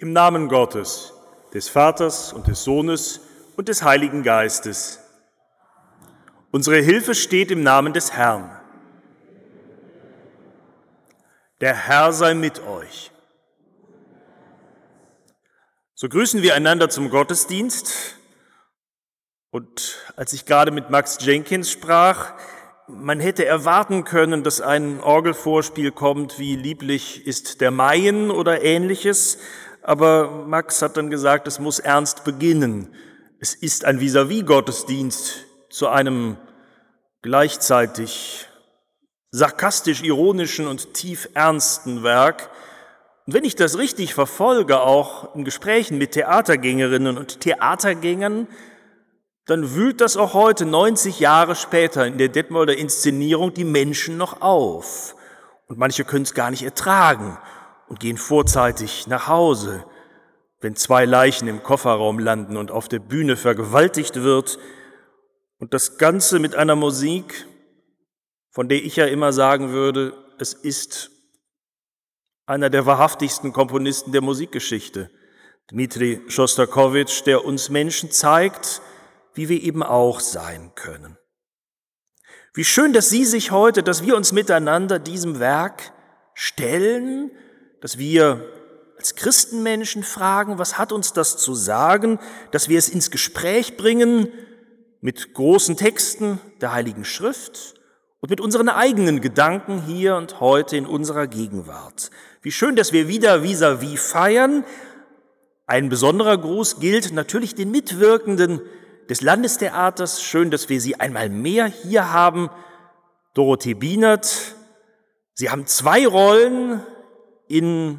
Im Namen Gottes, des Vaters und des Sohnes und des Heiligen Geistes. Unsere Hilfe steht im Namen des Herrn. Der Herr sei mit euch. So grüßen wir einander zum Gottesdienst. Und als ich gerade mit Max Jenkins sprach, man hätte erwarten können, dass ein Orgelvorspiel kommt wie Lieblich ist der Maien oder ähnliches, aber Max hat dann gesagt, es muss ernst beginnen. Es ist ein Vis-à-vis-Gottesdienst zu einem gleichzeitig sarkastisch ironischen und tief ernsten Werk. Und wenn ich das richtig verfolge, auch in Gesprächen mit Theatergängerinnen und Theatergängern, dann wühlt das auch heute, 90 Jahre später, in der Detmolder Inszenierung die Menschen noch auf. Und manche können es gar nicht ertragen und gehen vorzeitig nach Hause, wenn zwei Leichen im Kofferraum landen und auf der Bühne vergewaltigt wird und das Ganze mit einer Musik, von der ich ja immer sagen würde, es ist einer der wahrhaftigsten Komponisten der Musikgeschichte, Dmitri Schostakowitsch, der uns Menschen zeigt, wie wir eben auch sein können. Wie schön, dass Sie sich heute, dass wir uns miteinander diesem Werk stellen, dass wir als Christenmenschen fragen, was hat uns das zu sagen, dass wir es ins Gespräch bringen mit großen Texten der Heiligen Schrift und mit unseren eigenen Gedanken hier und heute in unserer Gegenwart. Wie schön, dass wir wieder vis-à-vis -vis feiern. Ein besonderer Gruß gilt natürlich den Mitwirkenden des Landestheaters. Schön, dass wir Sie einmal mehr hier haben. Dorothee Bienert. Sie haben zwei Rollen in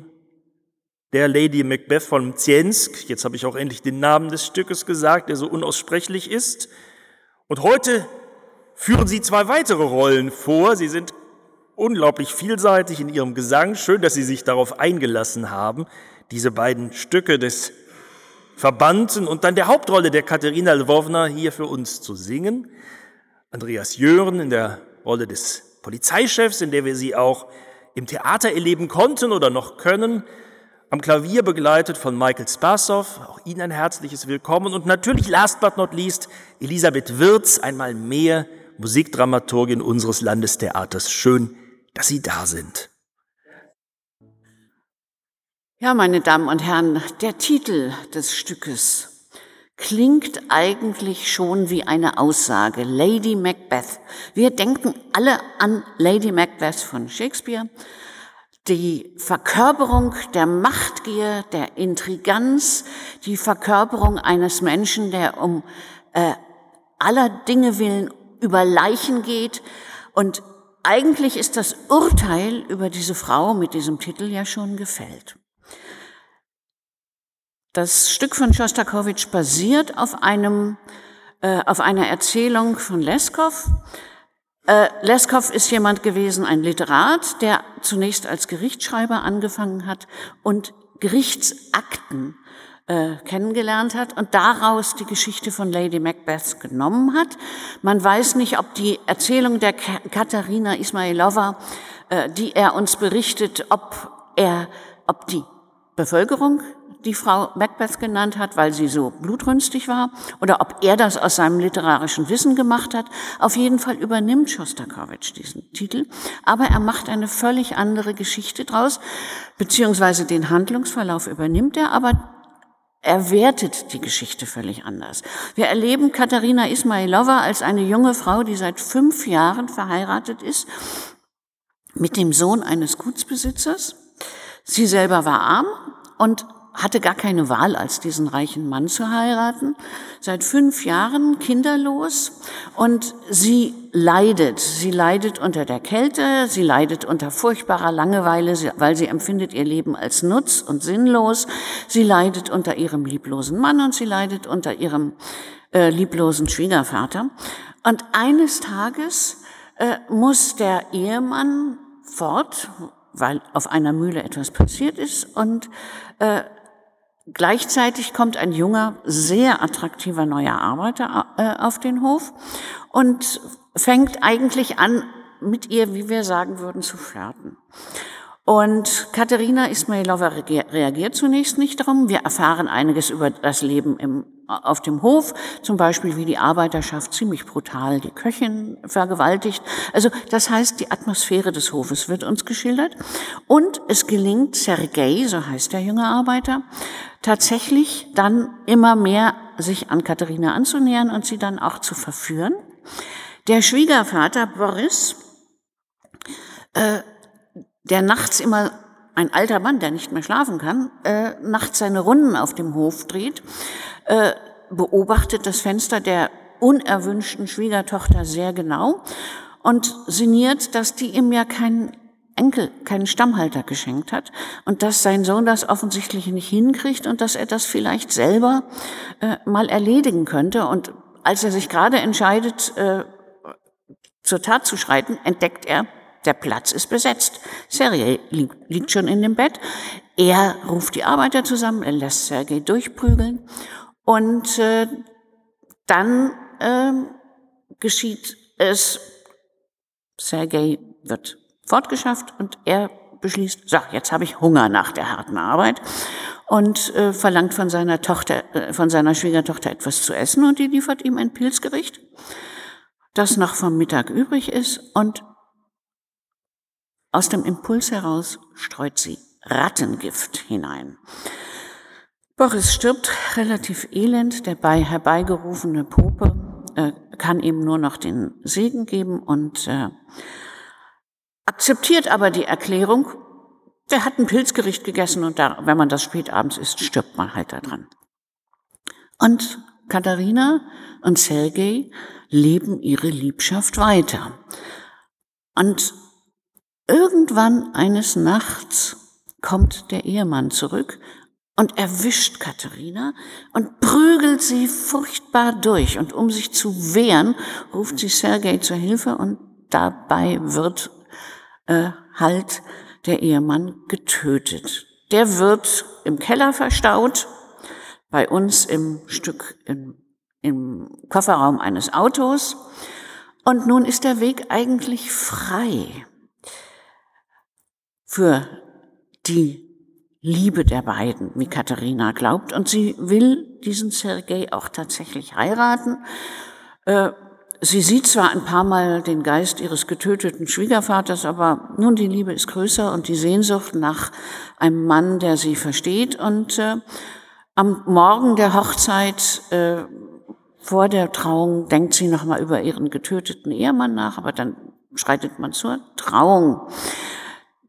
der Lady Macbeth von Mziensk. Jetzt habe ich auch endlich den Namen des Stückes gesagt, der so unaussprechlich ist. Und heute führen Sie zwei weitere Rollen vor. Sie sind unglaublich vielseitig in Ihrem Gesang. Schön, dass Sie sich darauf eingelassen haben, diese beiden Stücke des Verbannten und dann der Hauptrolle der Katharina Lwowna hier für uns zu singen. Andreas Jören in der Rolle des Polizeichefs, in der wir sie auch im Theater erleben konnten oder noch können. Am Klavier begleitet von Michael Spassow, auch Ihnen ein herzliches Willkommen. Und natürlich, last but not least, Elisabeth Wirz, einmal mehr Musikdramaturgin unseres Landestheaters. Schön, dass Sie da sind. Ja, meine Damen und Herren, der Titel des Stückes klingt eigentlich schon wie eine Aussage. Lady Macbeth. Wir denken alle an Lady Macbeth von Shakespeare. Die Verkörperung der Machtgier, der Intriganz, die Verkörperung eines Menschen, der um äh, aller Dinge willen über Leichen geht. Und eigentlich ist das Urteil über diese Frau mit diesem Titel ja schon gefällt. Das Stück von Schostakowitsch basiert auf einem, äh, auf einer Erzählung von Leskov. Äh, Leskov ist jemand gewesen, ein Literat, der zunächst als Gerichtsschreiber angefangen hat und Gerichtsakten äh, kennengelernt hat und daraus die Geschichte von Lady Macbeth genommen hat. Man weiß nicht, ob die Erzählung der Katharina Ismailova, äh, die er uns berichtet, ob er, ob die Bevölkerung die Frau Macbeth genannt hat, weil sie so blutrünstig war, oder ob er das aus seinem literarischen Wissen gemacht hat. Auf jeden Fall übernimmt Schostakowitsch diesen Titel, aber er macht eine völlig andere Geschichte draus, beziehungsweise den Handlungsverlauf übernimmt er, aber er wertet die Geschichte völlig anders. Wir erleben Katharina Ismailova als eine junge Frau, die seit fünf Jahren verheiratet ist mit dem Sohn eines Gutsbesitzers. Sie selber war arm und hatte gar keine Wahl, als diesen reichen Mann zu heiraten. Seit fünf Jahren kinderlos und sie leidet. Sie leidet unter der Kälte, sie leidet unter furchtbarer Langeweile, weil sie empfindet ihr Leben als nutz und sinnlos. Sie leidet unter ihrem lieblosen Mann und sie leidet unter ihrem äh, lieblosen Schwiegervater. Und eines Tages äh, muss der Ehemann fort, weil auf einer Mühle etwas passiert ist und äh, Gleichzeitig kommt ein junger, sehr attraktiver neuer Arbeiter äh, auf den Hof und fängt eigentlich an, mit ihr, wie wir sagen würden, zu flirten. Und Katharina Ismailova reagiert zunächst nicht darum. Wir erfahren einiges über das Leben im, auf dem Hof, zum Beispiel wie die Arbeiterschaft ziemlich brutal die Köchin vergewaltigt. Also das heißt, die Atmosphäre des Hofes wird uns geschildert. Und es gelingt Sergei, so heißt der junge Arbeiter, tatsächlich dann immer mehr sich an Katharina anzunähern und sie dann auch zu verführen. Der Schwiegervater Boris äh, der nachts immer, ein alter Mann, der nicht mehr schlafen kann, äh, nachts seine Runden auf dem Hof dreht, äh, beobachtet das Fenster der unerwünschten Schwiegertochter sehr genau und sinniert, dass die ihm ja keinen Enkel, keinen Stammhalter geschenkt hat und dass sein Sohn das offensichtlich nicht hinkriegt und dass er das vielleicht selber äh, mal erledigen könnte. Und als er sich gerade entscheidet, äh, zur Tat zu schreiten, entdeckt er, der Platz ist besetzt. Sergei liegt schon in dem Bett. Er ruft die Arbeiter zusammen, er lässt Sergei durchprügeln und äh, dann äh, geschieht es. Sergei wird fortgeschafft und er beschließt, so, jetzt habe ich Hunger nach der harten Arbeit und äh, verlangt von seiner Tochter, äh, von seiner Schwiegertochter etwas zu essen und die liefert ihm ein Pilzgericht, das noch vom Mittag übrig ist und aus dem Impuls heraus streut sie Rattengift hinein. Boris stirbt relativ elend, der bei herbeigerufene Pope äh, kann ihm nur noch den Segen geben und äh, akzeptiert aber die Erklärung, der hat ein Pilzgericht gegessen und da, wenn man das spät abends isst, stirbt man halt daran. Und Katharina und Sergei leben ihre Liebschaft weiter. Und Irgendwann eines Nachts kommt der Ehemann zurück und erwischt Katharina und prügelt sie furchtbar durch. Und um sich zu wehren, ruft sie Sergei zur Hilfe und dabei wird äh, halt der Ehemann getötet. Der wird im Keller verstaut, bei uns im Stück im, im Kofferraum eines Autos. Und nun ist der Weg eigentlich frei für die Liebe der beiden, wie Katharina glaubt. Und sie will diesen Sergei auch tatsächlich heiraten. Äh, sie sieht zwar ein paar Mal den Geist ihres getöteten Schwiegervaters, aber nun die Liebe ist größer und die Sehnsucht nach einem Mann, der sie versteht. Und äh, am Morgen der Hochzeit, äh, vor der Trauung, denkt sie nochmal über ihren getöteten Ehemann nach, aber dann schreitet man zur Trauung.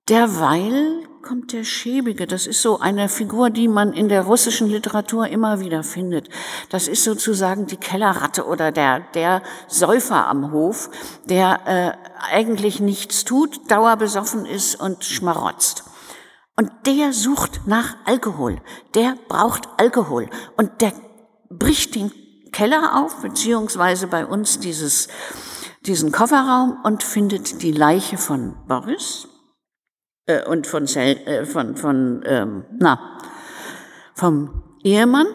Derweil kommt der Schäbige. Das ist so eine Figur, die man in der russischen Literatur immer wieder findet. Das ist sozusagen die Kellerratte oder der, der Säufer am Hof, der äh, eigentlich nichts tut, dauerbesoffen ist und schmarotzt. Und der sucht nach Alkohol. Der braucht Alkohol. Und der bricht den Keller auf, beziehungsweise bei uns dieses, diesen Kofferraum und findet die Leiche von Boris äh, und von, äh, von, von ähm, na, vom Ehemann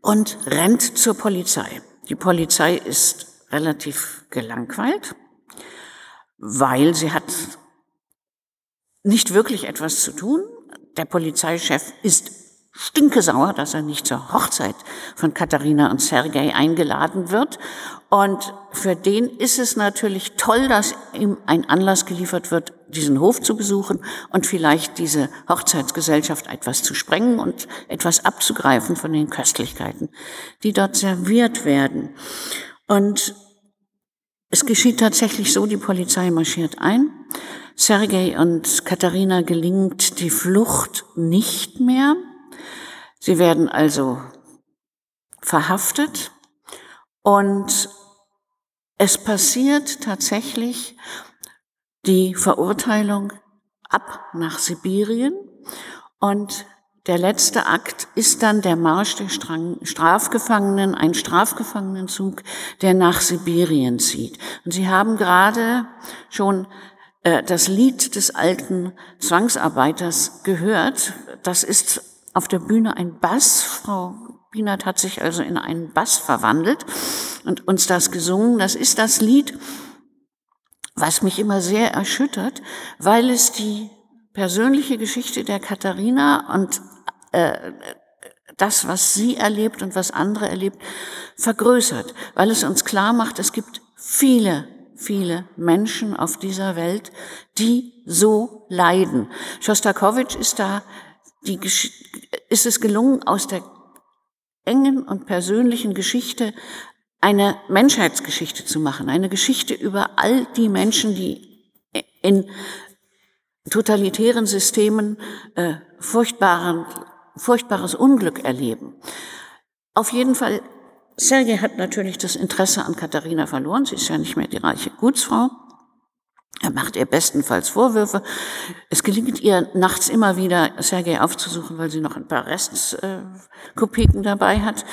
und rennt zur Polizei. Die Polizei ist relativ gelangweilt, weil sie hat nicht wirklich etwas zu tun. Der Polizeichef ist stinkesauer, dass er nicht zur Hochzeit von Katharina und Sergei eingeladen wird. Und für den ist es natürlich toll, dass ihm ein Anlass geliefert wird, diesen Hof zu besuchen und vielleicht diese Hochzeitsgesellschaft etwas zu sprengen und etwas abzugreifen von den Köstlichkeiten, die dort serviert werden. Und es geschieht tatsächlich so, die Polizei marschiert ein. Sergei und Katharina gelingt die Flucht nicht mehr. Sie werden also verhaftet und es passiert tatsächlich die Verurteilung ab nach Sibirien und der letzte Akt ist dann der Marsch der Strafgefangenen, ein Strafgefangenenzug, der nach Sibirien zieht. Und Sie haben gerade schon äh, das Lied des alten Zwangsarbeiters gehört. Das ist auf der Bühne ein Bass. Frau Bienert hat sich also in einen Bass verwandelt und uns das gesungen. Das ist das Lied, was mich immer sehr erschüttert, weil es die persönliche Geschichte der Katharina und äh, das, was sie erlebt und was andere erlebt, vergrößert, weil es uns klar macht, es gibt viele, viele Menschen auf dieser Welt, die so leiden. Schostakowitsch ist da, die, ist es gelungen, aus der engen und persönlichen Geschichte eine Menschheitsgeschichte zu machen, eine Geschichte über all die Menschen, die in totalitären Systemen äh, furchtbaren furchtbares Unglück erleben. Auf jeden Fall, Sergei hat natürlich das Interesse an Katharina verloren. Sie ist ja nicht mehr die reiche Gutsfrau. Er macht ihr bestenfalls Vorwürfe. Es gelingt ihr nachts immer wieder, Sergei aufzusuchen, weil sie noch ein paar Restkopeken dabei hat.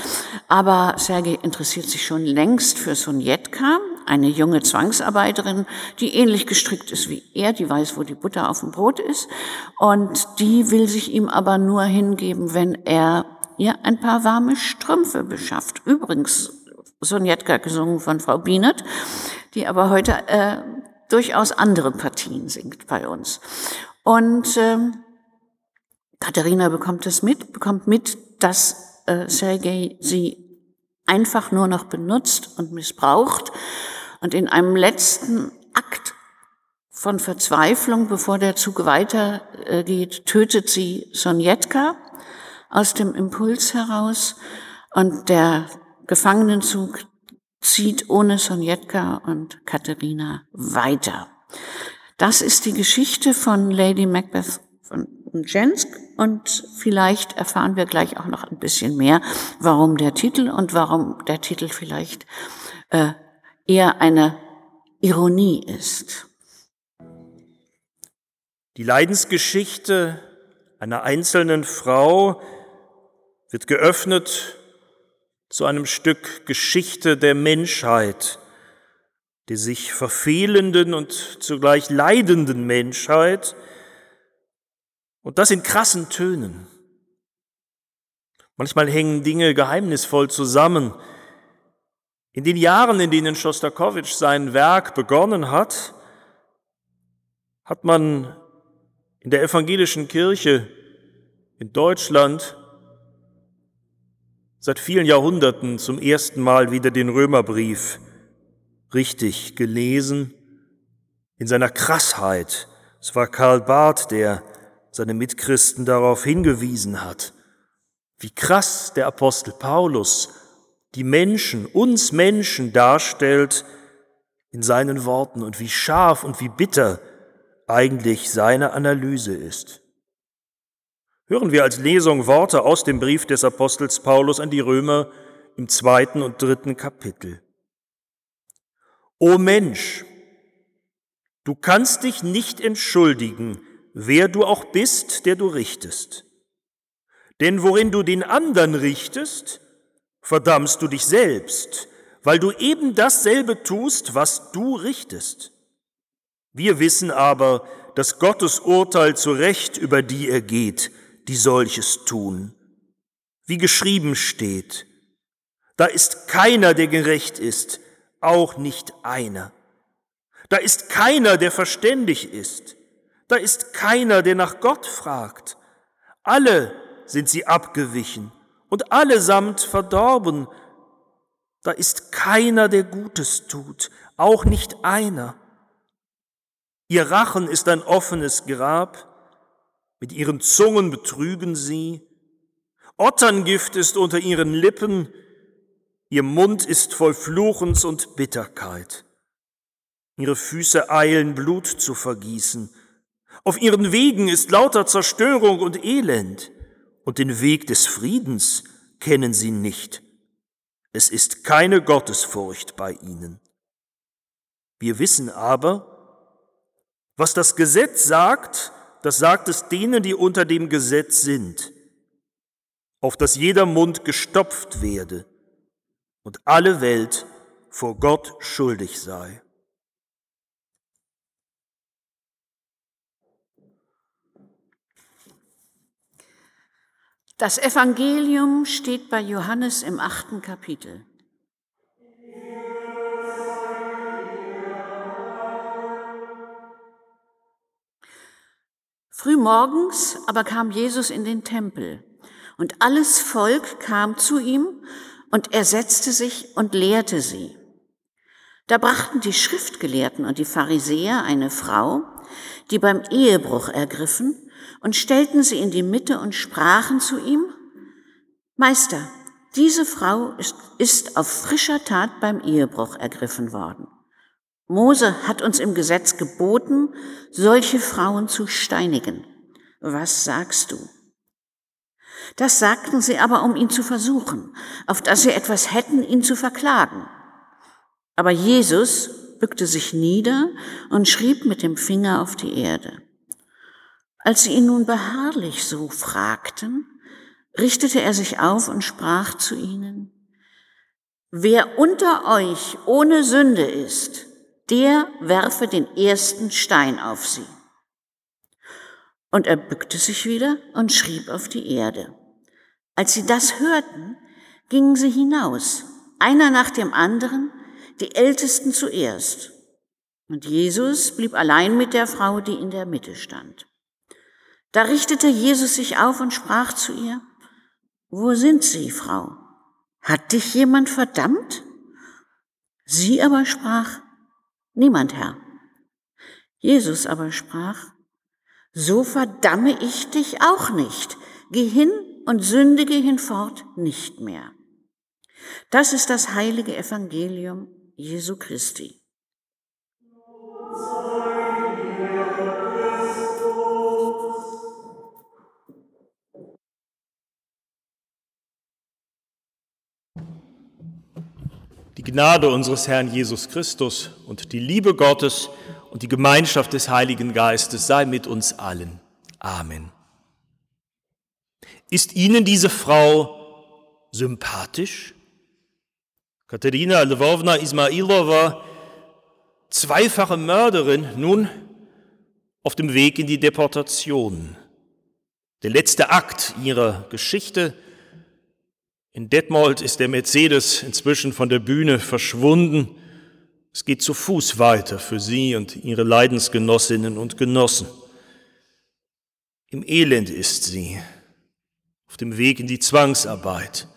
Aber Sergei interessiert sich schon längst für Sonjetka, eine junge Zwangsarbeiterin, die ähnlich gestrickt ist wie er, die weiß, wo die Butter auf dem Brot ist. Und die will sich ihm aber nur hingeben, wenn er ihr ein paar warme Strümpfe beschafft. Übrigens, Sonjetka gesungen von Frau Bienert, die aber heute äh, durchaus andere Partien singt bei uns. Und ähm, Katharina bekommt es mit, bekommt mit, dass äh, Sergei sie einfach nur noch benutzt und missbraucht. Und in einem letzten Akt von Verzweiflung, bevor der Zug weitergeht, tötet sie Sonjetka aus dem Impuls heraus und der Gefangenenzug zieht ohne Sonjetka und Katharina weiter. Das ist die Geschichte von Lady Macbeth von Jensk und vielleicht erfahren wir gleich auch noch ein bisschen mehr, warum der Titel und warum der Titel vielleicht äh, eher eine Ironie ist. Die Leidensgeschichte einer einzelnen Frau wird geöffnet zu einem Stück Geschichte der Menschheit, der sich verfehlenden und zugleich leidenden Menschheit, und das in krassen Tönen. Manchmal hängen Dinge geheimnisvoll zusammen. In den Jahren, in denen Schostakowitsch sein Werk begonnen hat, hat man in der evangelischen Kirche in Deutschland seit vielen Jahrhunderten zum ersten Mal wieder den Römerbrief richtig gelesen, in seiner Krassheit. Es war Karl Barth, der seine Mitchristen darauf hingewiesen hat, wie krass der Apostel Paulus die Menschen, uns Menschen darstellt in seinen Worten und wie scharf und wie bitter eigentlich seine Analyse ist. Hören wir als Lesung Worte aus dem Brief des Apostels Paulus an die Römer im zweiten und dritten Kapitel. O Mensch, du kannst dich nicht entschuldigen, wer du auch bist, der du richtest. Denn worin du den anderen richtest, verdammst du dich selbst, weil du eben dasselbe tust, was du richtest. Wir wissen aber, dass Gottes Urteil zu Recht über die ergeht, die solches tun. Wie geschrieben steht, da ist keiner, der gerecht ist, auch nicht einer. Da ist keiner, der verständig ist. Da ist keiner, der nach Gott fragt. Alle sind sie abgewichen und allesamt verdorben. Da ist keiner, der Gutes tut, auch nicht einer. Ihr Rachen ist ein offenes Grab, mit ihren Zungen betrügen sie, Otterngift ist unter ihren Lippen, ihr Mund ist voll Fluchens und Bitterkeit. Ihre Füße eilen Blut zu vergießen, auf ihren Wegen ist lauter Zerstörung und Elend, und den Weg des Friedens kennen sie nicht. Es ist keine Gottesfurcht bei ihnen. Wir wissen aber, was das Gesetz sagt, das sagt es denen, die unter dem Gesetz sind, auf dass jeder Mund gestopft werde und alle Welt vor Gott schuldig sei. Das Evangelium steht bei Johannes im achten Kapitel. Frühmorgens aber kam Jesus in den Tempel und alles Volk kam zu ihm und er setzte sich und lehrte sie. Da brachten die Schriftgelehrten und die Pharisäer eine Frau, die beim Ehebruch ergriffen, und stellten sie in die Mitte und sprachen zu ihm, Meister, diese Frau ist, ist auf frischer Tat beim Ehebruch ergriffen worden. Mose hat uns im Gesetz geboten, solche Frauen zu steinigen. Was sagst du? Das sagten sie aber, um ihn zu versuchen, auf dass sie etwas hätten, ihn zu verklagen. Aber Jesus bückte sich nieder und schrieb mit dem Finger auf die Erde. Als sie ihn nun beharrlich so fragten, richtete er sich auf und sprach zu ihnen, Wer unter euch ohne Sünde ist, der werfe den ersten Stein auf sie. Und er bückte sich wieder und schrieb auf die Erde. Als sie das hörten, gingen sie hinaus, einer nach dem anderen, die Ältesten zuerst. Und Jesus blieb allein mit der Frau, die in der Mitte stand. Da richtete Jesus sich auf und sprach zu ihr, Wo sind Sie, Frau? Hat dich jemand verdammt? Sie aber sprach, Niemand, Herr. Jesus aber sprach, so verdamme ich dich auch nicht. Geh hin und sündige hinfort nicht mehr. Das ist das heilige Evangelium Jesu Christi. Die Gnade unseres Herrn Jesus Christus und die Liebe Gottes und die Gemeinschaft des Heiligen Geistes sei mit uns allen. Amen. Ist Ihnen diese Frau sympathisch? Katerina Lvovna Ismailova, zweifache Mörderin, nun auf dem Weg in die Deportation. Der letzte Akt ihrer Geschichte in Detmold ist der Mercedes inzwischen von der Bühne verschwunden. Es geht zu Fuß weiter für sie und ihre Leidensgenossinnen und Genossen. Im Elend ist sie, auf dem Weg in die Zwangsarbeit.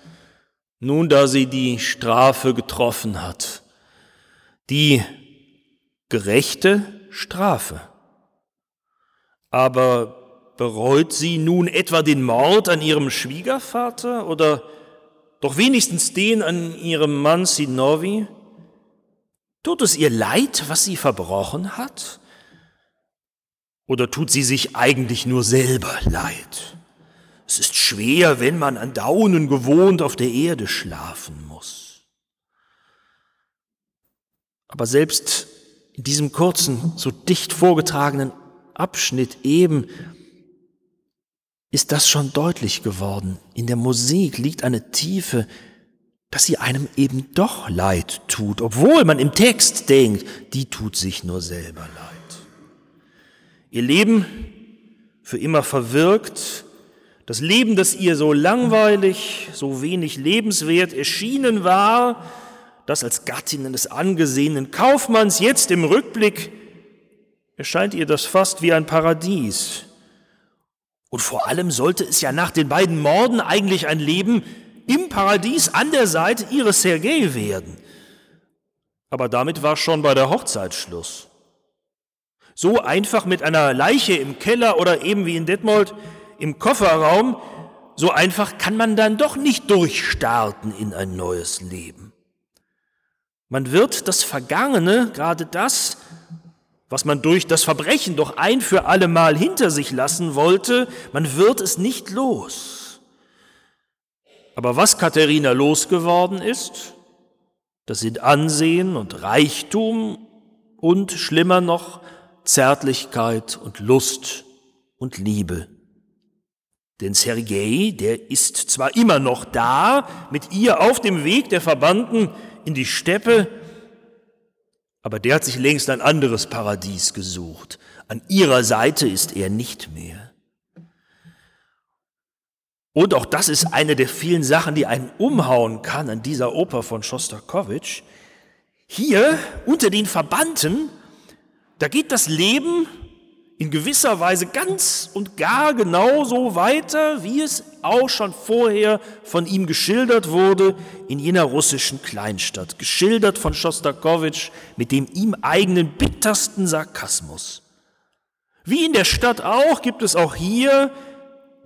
Nun, da sie die Strafe getroffen hat, die gerechte Strafe. Aber bereut sie nun etwa den Mord an ihrem Schwiegervater oder doch wenigstens den an ihrem Mann Sinovi? Tut es ihr leid, was sie verbrochen hat? Oder tut sie sich eigentlich nur selber leid? Es ist schwer, wenn man an Daunen gewohnt auf der Erde schlafen muss. Aber selbst in diesem kurzen, so dicht vorgetragenen Abschnitt eben ist das schon deutlich geworden. In der Musik liegt eine Tiefe, dass sie einem eben doch leid tut, obwohl man im Text denkt, die tut sich nur selber leid. Ihr Leben für immer verwirkt, das Leben, das ihr so langweilig, so wenig lebenswert erschienen war, das als Gattin eines angesehenen Kaufmanns jetzt im Rückblick erscheint ihr das fast wie ein Paradies. Und vor allem sollte es ja nach den beiden Morden eigentlich ein Leben im Paradies an der Seite ihres Sergei werden. Aber damit war schon bei der Hochzeit Schluss. So einfach mit einer Leiche im Keller oder eben wie in Detmold im Kofferraum, so einfach kann man dann doch nicht durchstarten in ein neues Leben. Man wird das Vergangene, gerade das, was man durch das Verbrechen doch ein für allemal hinter sich lassen wollte, man wird es nicht los. Aber was Katharina losgeworden ist, das sind Ansehen und Reichtum und schlimmer noch Zärtlichkeit und Lust und Liebe. Denn Sergei, der ist zwar immer noch da, mit ihr auf dem Weg der Verbannten in die Steppe, aber der hat sich längst ein anderes Paradies gesucht. An ihrer Seite ist er nicht mehr. Und auch das ist eine der vielen Sachen, die einen umhauen kann an dieser Oper von Schostakowitsch. Hier unter den Verbannten, da geht das Leben in gewisser Weise ganz und gar genauso weiter, wie es auch schon vorher von ihm geschildert wurde in jener russischen Kleinstadt, geschildert von Schostakowitsch mit dem ihm eigenen bittersten Sarkasmus. Wie in der Stadt auch gibt es auch hier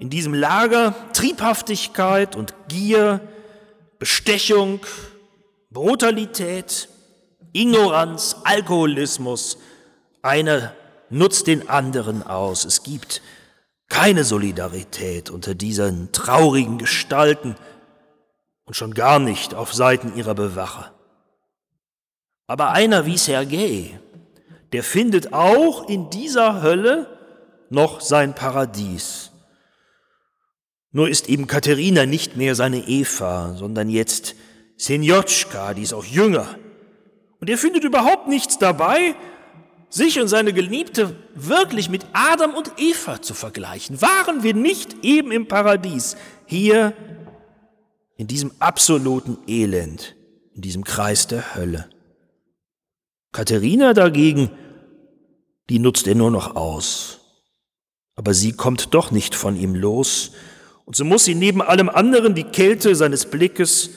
in diesem Lager Triebhaftigkeit und Gier, Bestechung, Brutalität, Ignoranz, Alkoholismus. Einer nutzt den anderen aus. Es gibt keine Solidarität unter diesen traurigen Gestalten und schon gar nicht auf Seiten ihrer Bewacher. Aber einer wie Sergei, der findet auch in dieser Hölle noch sein Paradies. Nur ist eben Katharina nicht mehr seine Eva, sondern jetzt Senjotschka, die ist auch jünger. Und er findet überhaupt nichts dabei, sich und seine Geliebte wirklich mit Adam und Eva zu vergleichen. Waren wir nicht eben im Paradies, hier in diesem absoluten Elend, in diesem Kreis der Hölle? Katharina dagegen, die nutzt er nur noch aus. Aber sie kommt doch nicht von ihm los, und so muss sie neben allem anderen die Kälte seines Blickes,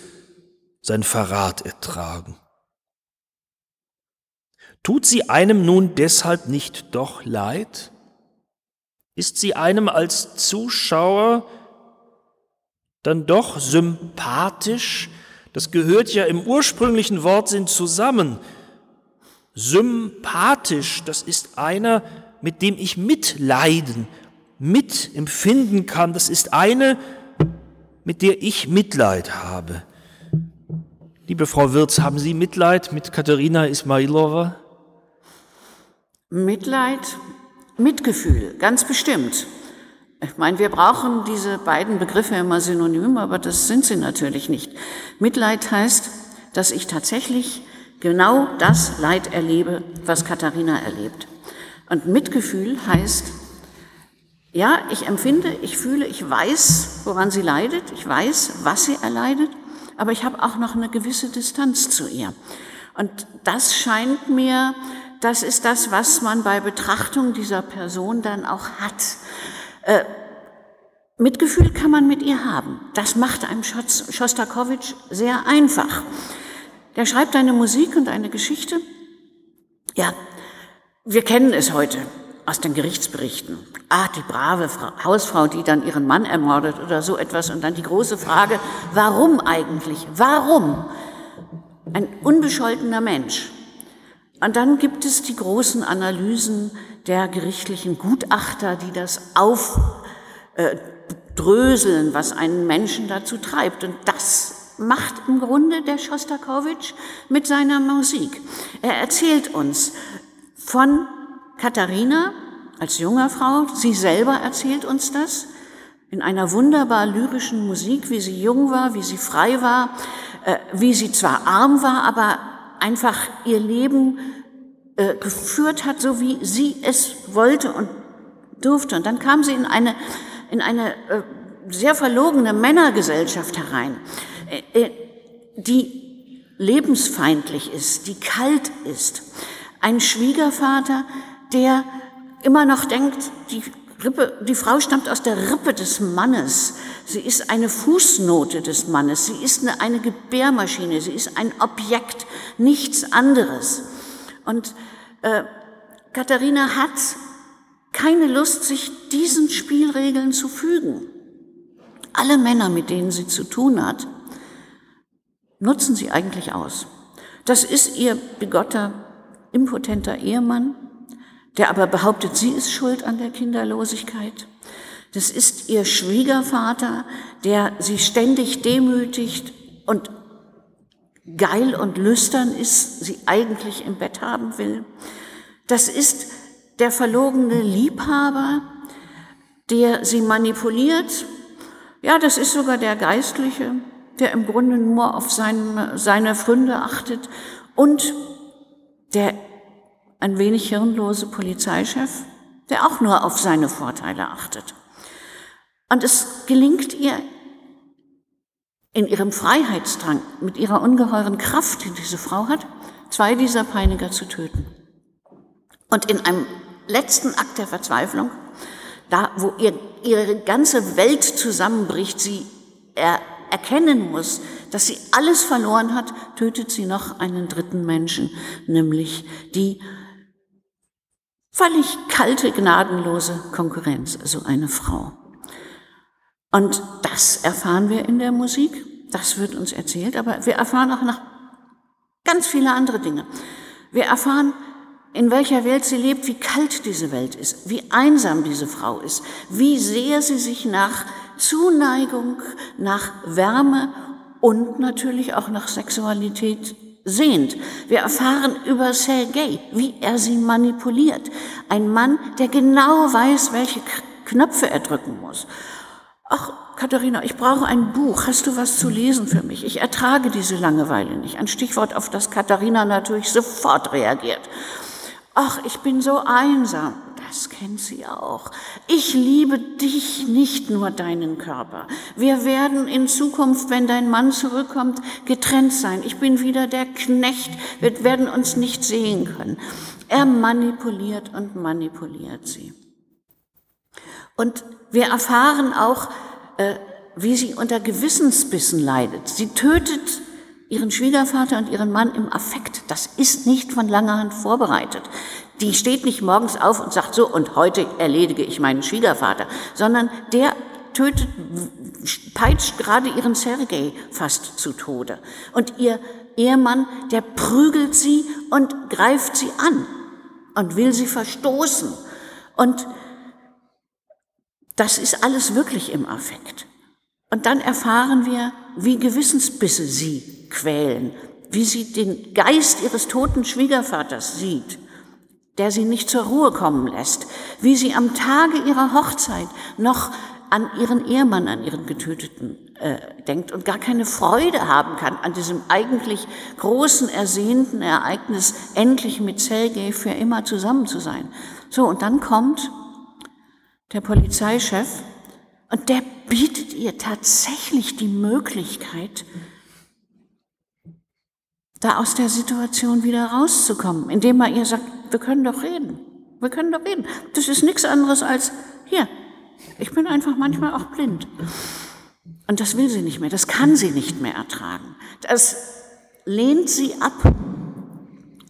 sein Verrat ertragen. Tut sie einem nun deshalb nicht doch leid? Ist sie einem als Zuschauer dann doch sympathisch? Das gehört ja im ursprünglichen Wortsinn zusammen. Sympathisch, das ist einer, mit dem ich mitleiden, mitempfinden kann. Das ist eine, mit der ich Mitleid habe. Liebe Frau Wirz, haben Sie Mitleid mit Katharina Ismailova? Mitleid, Mitgefühl, ganz bestimmt. Ich meine, wir brauchen diese beiden Begriffe immer synonym, aber das sind sie natürlich nicht. Mitleid heißt, dass ich tatsächlich genau das Leid erlebe, was Katharina erlebt. Und Mitgefühl heißt, ja, ich empfinde, ich fühle, ich weiß, woran sie leidet, ich weiß, was sie erleidet, aber ich habe auch noch eine gewisse Distanz zu ihr. Und das scheint mir das ist das, was man bei Betrachtung dieser Person dann auch hat. Äh, Mitgefühl kann man mit ihr haben. Das macht einem Schostakowitsch sehr einfach. Der schreibt eine Musik und eine Geschichte. Ja, wir kennen es heute aus den Gerichtsberichten. Ah, die brave Frau, Hausfrau, die dann ihren Mann ermordet oder so etwas. Und dann die große Frage, warum eigentlich? Warum? Ein unbescholtener Mensch und dann gibt es die großen Analysen der gerichtlichen Gutachter, die das aufdröseln, äh, was einen Menschen dazu treibt. Und das macht im Grunde der Schostakowitsch mit seiner Musik. Er erzählt uns von Katharina als junger Frau, sie selber erzählt uns das, in einer wunderbar lyrischen Musik, wie sie jung war, wie sie frei war, äh, wie sie zwar arm war, aber einfach ihr Leben äh, geführt hat, so wie sie es wollte und durfte. Und dann kam sie in eine, in eine äh, sehr verlogene Männergesellschaft herein, äh, äh die lebensfeindlich ist, die kalt ist. Ein Schwiegervater, der immer noch denkt, die Rippe, die Frau stammt aus der Rippe des Mannes. Sie ist eine Fußnote des Mannes. Sie ist eine, eine Gebärmaschine. Sie ist ein Objekt, nichts anderes. Und äh, Katharina hat keine Lust, sich diesen Spielregeln zu fügen. Alle Männer, mit denen sie zu tun hat, nutzen sie eigentlich aus. Das ist ihr bigotter, impotenter Ehemann, der aber behauptet, sie ist schuld an der Kinderlosigkeit. Das ist ihr Schwiegervater, der sie ständig demütigt und geil und lüstern ist, sie eigentlich im Bett haben will. Das ist der verlogene Liebhaber, der sie manipuliert. Ja, das ist sogar der Geistliche, der im Grunde nur auf seine, seine Fründe achtet und der ein wenig hirnlose Polizeichef, der auch nur auf seine Vorteile achtet. Und es gelingt ihr in ihrem Freiheitsdrang, mit ihrer ungeheuren Kraft, die diese Frau hat, zwei dieser Peiniger zu töten. Und in einem letzten Akt der Verzweiflung, da wo ihr, ihre ganze Welt zusammenbricht, sie er, erkennen muss, dass sie alles verloren hat, tötet sie noch einen dritten Menschen, nämlich die völlig kalte, gnadenlose Konkurrenz, also eine Frau. Und das erfahren wir in der Musik, das wird uns erzählt, aber wir erfahren auch noch ganz viele andere Dinge. Wir erfahren, in welcher Welt sie lebt, wie kalt diese Welt ist, wie einsam diese Frau ist, wie sehr sie sich nach Zuneigung, nach Wärme und natürlich auch nach Sexualität sehnt. Wir erfahren über Sergei, wie er sie manipuliert. Ein Mann, der genau weiß, welche Knöpfe er drücken muss. Ach, Katharina, ich brauche ein Buch. Hast du was zu lesen für mich? Ich ertrage diese Langeweile nicht. Ein Stichwort, auf das Katharina natürlich sofort reagiert. Ach, ich bin so einsam. Das kennt sie auch. Ich liebe dich, nicht nur deinen Körper. Wir werden in Zukunft, wenn dein Mann zurückkommt, getrennt sein. Ich bin wieder der Knecht. Wir werden uns nicht sehen können. Er manipuliert und manipuliert sie. Und wir erfahren auch, äh, wie sie unter Gewissensbissen leidet. Sie tötet ihren Schwiegervater und ihren Mann im Affekt. Das ist nicht von langer Hand vorbereitet. Die steht nicht morgens auf und sagt so, und heute erledige ich meinen Schwiegervater, sondern der tötet, peitscht gerade ihren Sergei fast zu Tode. Und ihr Ehemann, der prügelt sie und greift sie an und will sie verstoßen. Und das ist alles wirklich im Affekt. Und dann erfahren wir, wie Gewissensbisse sie quälen, wie sie den Geist ihres toten Schwiegervaters sieht, der sie nicht zur Ruhe kommen lässt, wie sie am Tage ihrer Hochzeit noch an ihren Ehemann, an ihren Getöteten äh, denkt und gar keine Freude haben kann an diesem eigentlich großen, ersehnten Ereignis, endlich mit Sergei für immer zusammen zu sein. So, und dann kommt der Polizeichef, und der bietet ihr tatsächlich die Möglichkeit, da aus der Situation wieder rauszukommen, indem er ihr sagt, wir können doch reden, wir können doch reden. Das ist nichts anderes als, hier, ich bin einfach manchmal auch blind. Und das will sie nicht mehr, das kann sie nicht mehr ertragen. Das lehnt sie ab.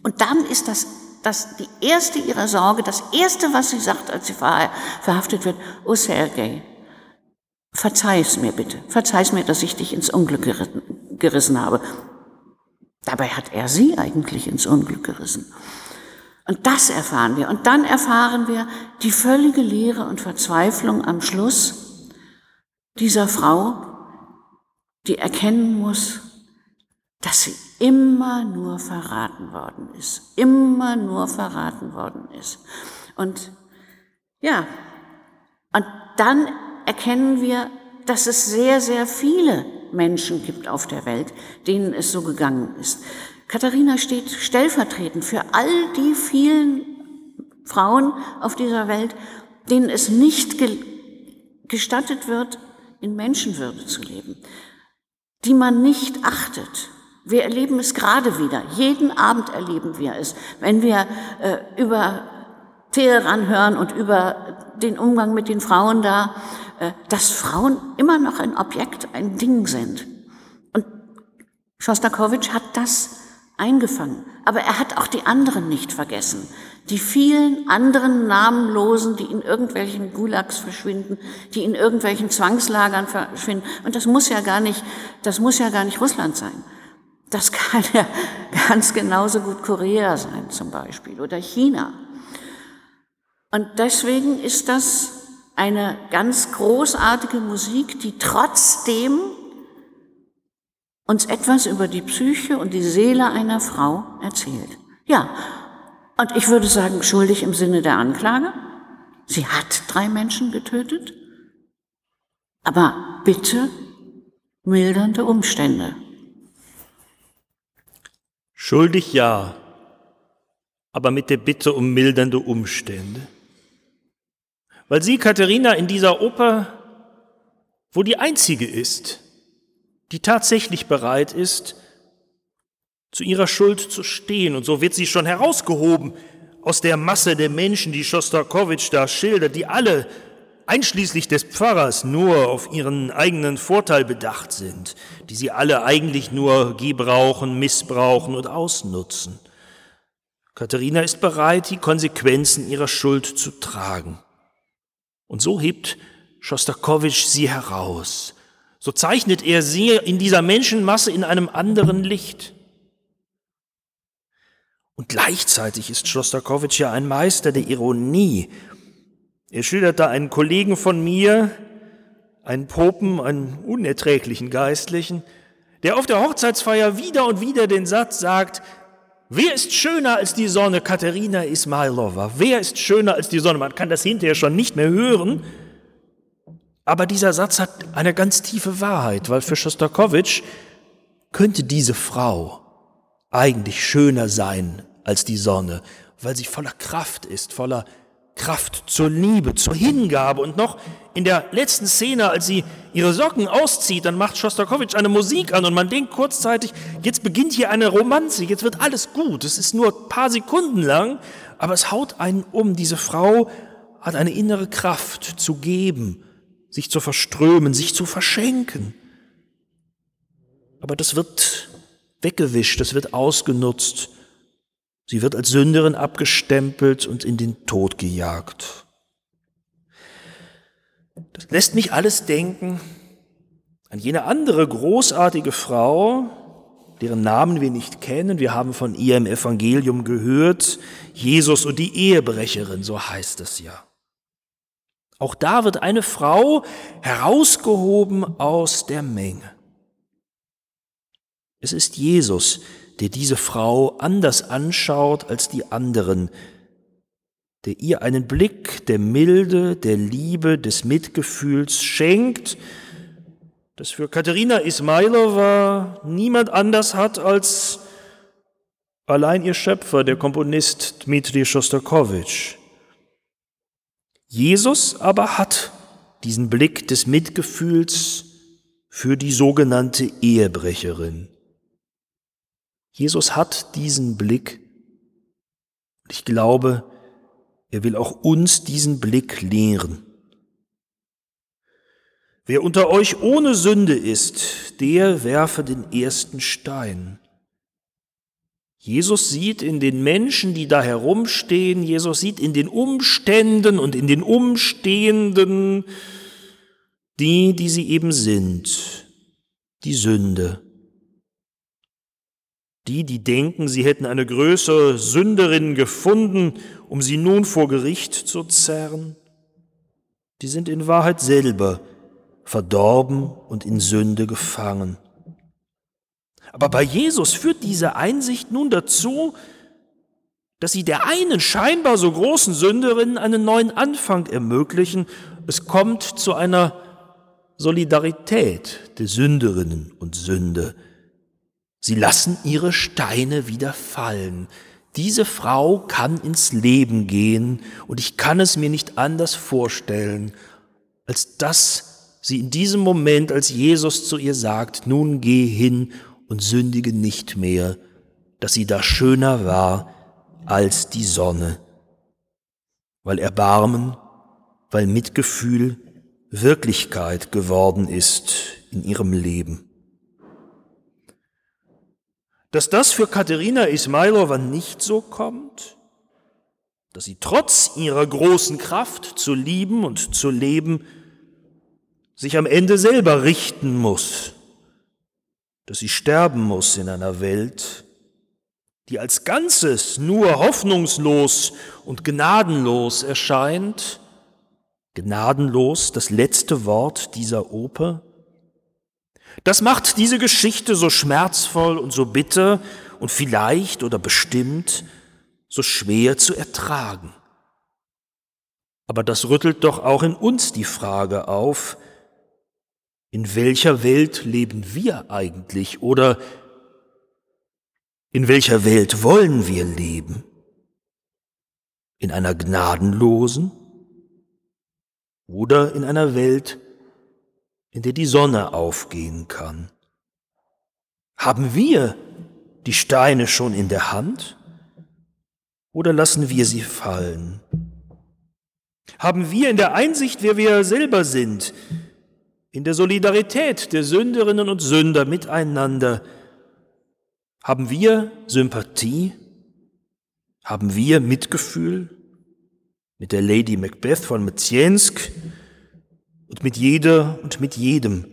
Und dann ist das das die erste ihrer Sorge, das erste, was sie sagt, als sie verhaftet wird, oh Sergei, verzeih's mir bitte, verzeih's mir, dass ich dich ins Unglück gerissen habe. Dabei hat er sie eigentlich ins Unglück gerissen. Und das erfahren wir. Und dann erfahren wir die völlige Leere und Verzweiflung am Schluss dieser Frau, die erkennen muss, dass sie immer nur verraten worden ist, immer nur verraten worden ist. Und ja, und dann erkennen wir, dass es sehr, sehr viele Menschen gibt auf der Welt, denen es so gegangen ist. Katharina steht stellvertretend für all die vielen Frauen auf dieser Welt, denen es nicht gestattet wird, in Menschenwürde zu leben, die man nicht achtet, wir erleben es gerade wieder. Jeden Abend erleben wir es. Wenn wir äh, über Teheran hören und über den Umgang mit den Frauen da, äh, dass Frauen immer noch ein Objekt, ein Ding sind. Und Schostakowitsch hat das eingefangen. Aber er hat auch die anderen nicht vergessen. Die vielen anderen Namenlosen, die in irgendwelchen Gulags verschwinden, die in irgendwelchen Zwangslagern verschwinden. Und das muss ja gar nicht, das muss ja gar nicht Russland sein. Das kann ja ganz genauso gut Korea sein zum Beispiel oder China. Und deswegen ist das eine ganz großartige Musik, die trotzdem uns etwas über die Psyche und die Seele einer Frau erzählt. Ja, und ich würde sagen, schuldig im Sinne der Anklage. Sie hat drei Menschen getötet, aber bitte mildernde Umstände. Schuldig ja, aber mit der Bitte um mildernde Umstände. Weil sie, Katharina, in dieser Oper wohl die einzige ist, die tatsächlich bereit ist, zu ihrer Schuld zu stehen. Und so wird sie schon herausgehoben aus der Masse der Menschen, die Schostakowitsch da schildert, die alle, einschließlich des Pfarrers, nur auf ihren eigenen Vorteil bedacht sind, die sie alle eigentlich nur gebrauchen, missbrauchen und ausnutzen. Katharina ist bereit, die Konsequenzen ihrer Schuld zu tragen. Und so hebt Schostakowitsch sie heraus. So zeichnet er sie in dieser Menschenmasse in einem anderen Licht. Und gleichzeitig ist Schostakowitsch ja ein Meister der Ironie. Er schildert da einen Kollegen von mir, einen Popen, einen unerträglichen Geistlichen, der auf der Hochzeitsfeier wieder und wieder den Satz sagt, wer ist schöner als die Sonne? Katharina Ismailova. Wer ist schöner als die Sonne? Man kann das hinterher schon nicht mehr hören. Aber dieser Satz hat eine ganz tiefe Wahrheit, weil für Schostakowitsch könnte diese Frau eigentlich schöner sein als die Sonne, weil sie voller Kraft ist, voller Kraft zur Liebe, zur Hingabe. Und noch in der letzten Szene, als sie ihre Socken auszieht, dann macht Schostakowitsch eine Musik an und man denkt kurzzeitig, jetzt beginnt hier eine Romanze, jetzt wird alles gut. Es ist nur ein paar Sekunden lang, aber es haut einen um. Diese Frau hat eine innere Kraft zu geben, sich zu verströmen, sich zu verschenken. Aber das wird weggewischt, es wird ausgenutzt. Sie wird als Sünderin abgestempelt und in den Tod gejagt. Das lässt mich alles denken an jene andere großartige Frau, deren Namen wir nicht kennen. Wir haben von ihr im Evangelium gehört, Jesus und die Ehebrecherin, so heißt es ja. Auch da wird eine Frau herausgehoben aus der Menge. Es ist Jesus, der diese Frau anders anschaut als die anderen, der ihr einen Blick der Milde, der Liebe, des Mitgefühls schenkt, das für Katharina Ismailova niemand anders hat als allein ihr Schöpfer, der Komponist Dmitri Schostakowitsch. Jesus aber hat diesen Blick des Mitgefühls für die sogenannte Ehebrecherin. Jesus hat diesen Blick. Ich glaube, er will auch uns diesen Blick lehren. Wer unter euch ohne Sünde ist, der werfe den ersten Stein. Jesus sieht in den Menschen, die da herumstehen, Jesus sieht in den Umständen und in den Umstehenden die, die sie eben sind, die Sünde. Die, die denken, sie hätten eine größere Sünderin gefunden, um sie nun vor Gericht zu zerren, die sind in Wahrheit selber verdorben und in Sünde gefangen. Aber bei Jesus führt diese Einsicht nun dazu, dass sie der einen scheinbar so großen Sünderin einen neuen Anfang ermöglichen. Es kommt zu einer Solidarität der Sünderinnen und Sünde. Sie lassen ihre Steine wieder fallen. Diese Frau kann ins Leben gehen und ich kann es mir nicht anders vorstellen, als dass sie in diesem Moment, als Jesus zu ihr sagt, nun geh hin und sündige nicht mehr, dass sie da schöner war als die Sonne, weil Erbarmen, weil Mitgefühl Wirklichkeit geworden ist in ihrem Leben. Dass das für Katharina Ismailova nicht so kommt, dass sie trotz ihrer großen Kraft zu lieben und zu leben sich am Ende selber richten muss, dass sie sterben muss in einer Welt, die als Ganzes nur hoffnungslos und gnadenlos erscheint, gnadenlos das letzte Wort dieser Oper, das macht diese Geschichte so schmerzvoll und so bitter und vielleicht oder bestimmt so schwer zu ertragen. Aber das rüttelt doch auch in uns die Frage auf, in welcher Welt leben wir eigentlich oder in welcher Welt wollen wir leben? In einer gnadenlosen oder in einer Welt, in der die Sonne aufgehen kann. Haben wir die Steine schon in der Hand? oder lassen wir sie fallen? Haben wir in der Einsicht, wer wir selber sind, in der Solidarität der Sünderinnen und Sünder miteinander, haben wir Sympathie? Haben wir Mitgefühl mit der Lady Macbeth von Metziensk und mit jeder und mit jedem,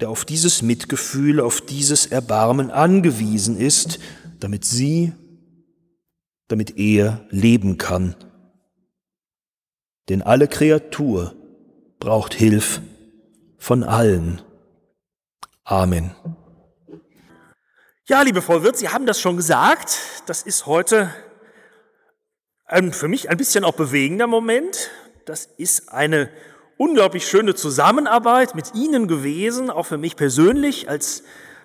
der auf dieses Mitgefühl, auf dieses Erbarmen angewiesen ist, damit sie, damit er leben kann? Denn alle Kreatur braucht Hilf von allen. Amen. Ja, liebe Frau Wirth, Sie haben das schon gesagt. Das ist heute ein, für mich ein bisschen auch bewegender Moment. Das ist eine unglaublich schöne Zusammenarbeit mit Ihnen gewesen, auch für mich persönlich als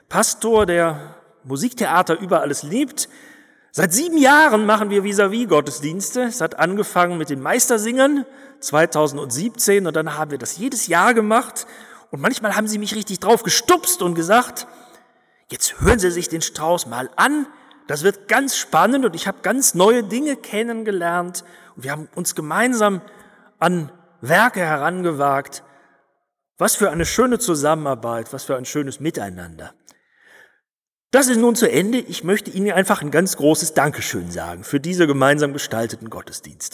Pastor, der Musiktheater über alles liebt. Seit sieben Jahren machen wir vis-à-vis Gottesdienste. Es hat angefangen mit den Meistersingern 2017 und dann haben wir das jedes Jahr gemacht. Und manchmal haben sie mich richtig drauf gestupst und gesagt, Jetzt hören Sie sich den Strauß mal an. Das wird ganz spannend und ich habe ganz neue Dinge kennengelernt. Und wir haben uns gemeinsam an Werke herangewagt. Was für eine schöne Zusammenarbeit, was für ein schönes Miteinander. Das ist nun zu Ende. Ich möchte Ihnen einfach ein ganz großes Dankeschön sagen für diese gemeinsam gestalteten Gottesdienste.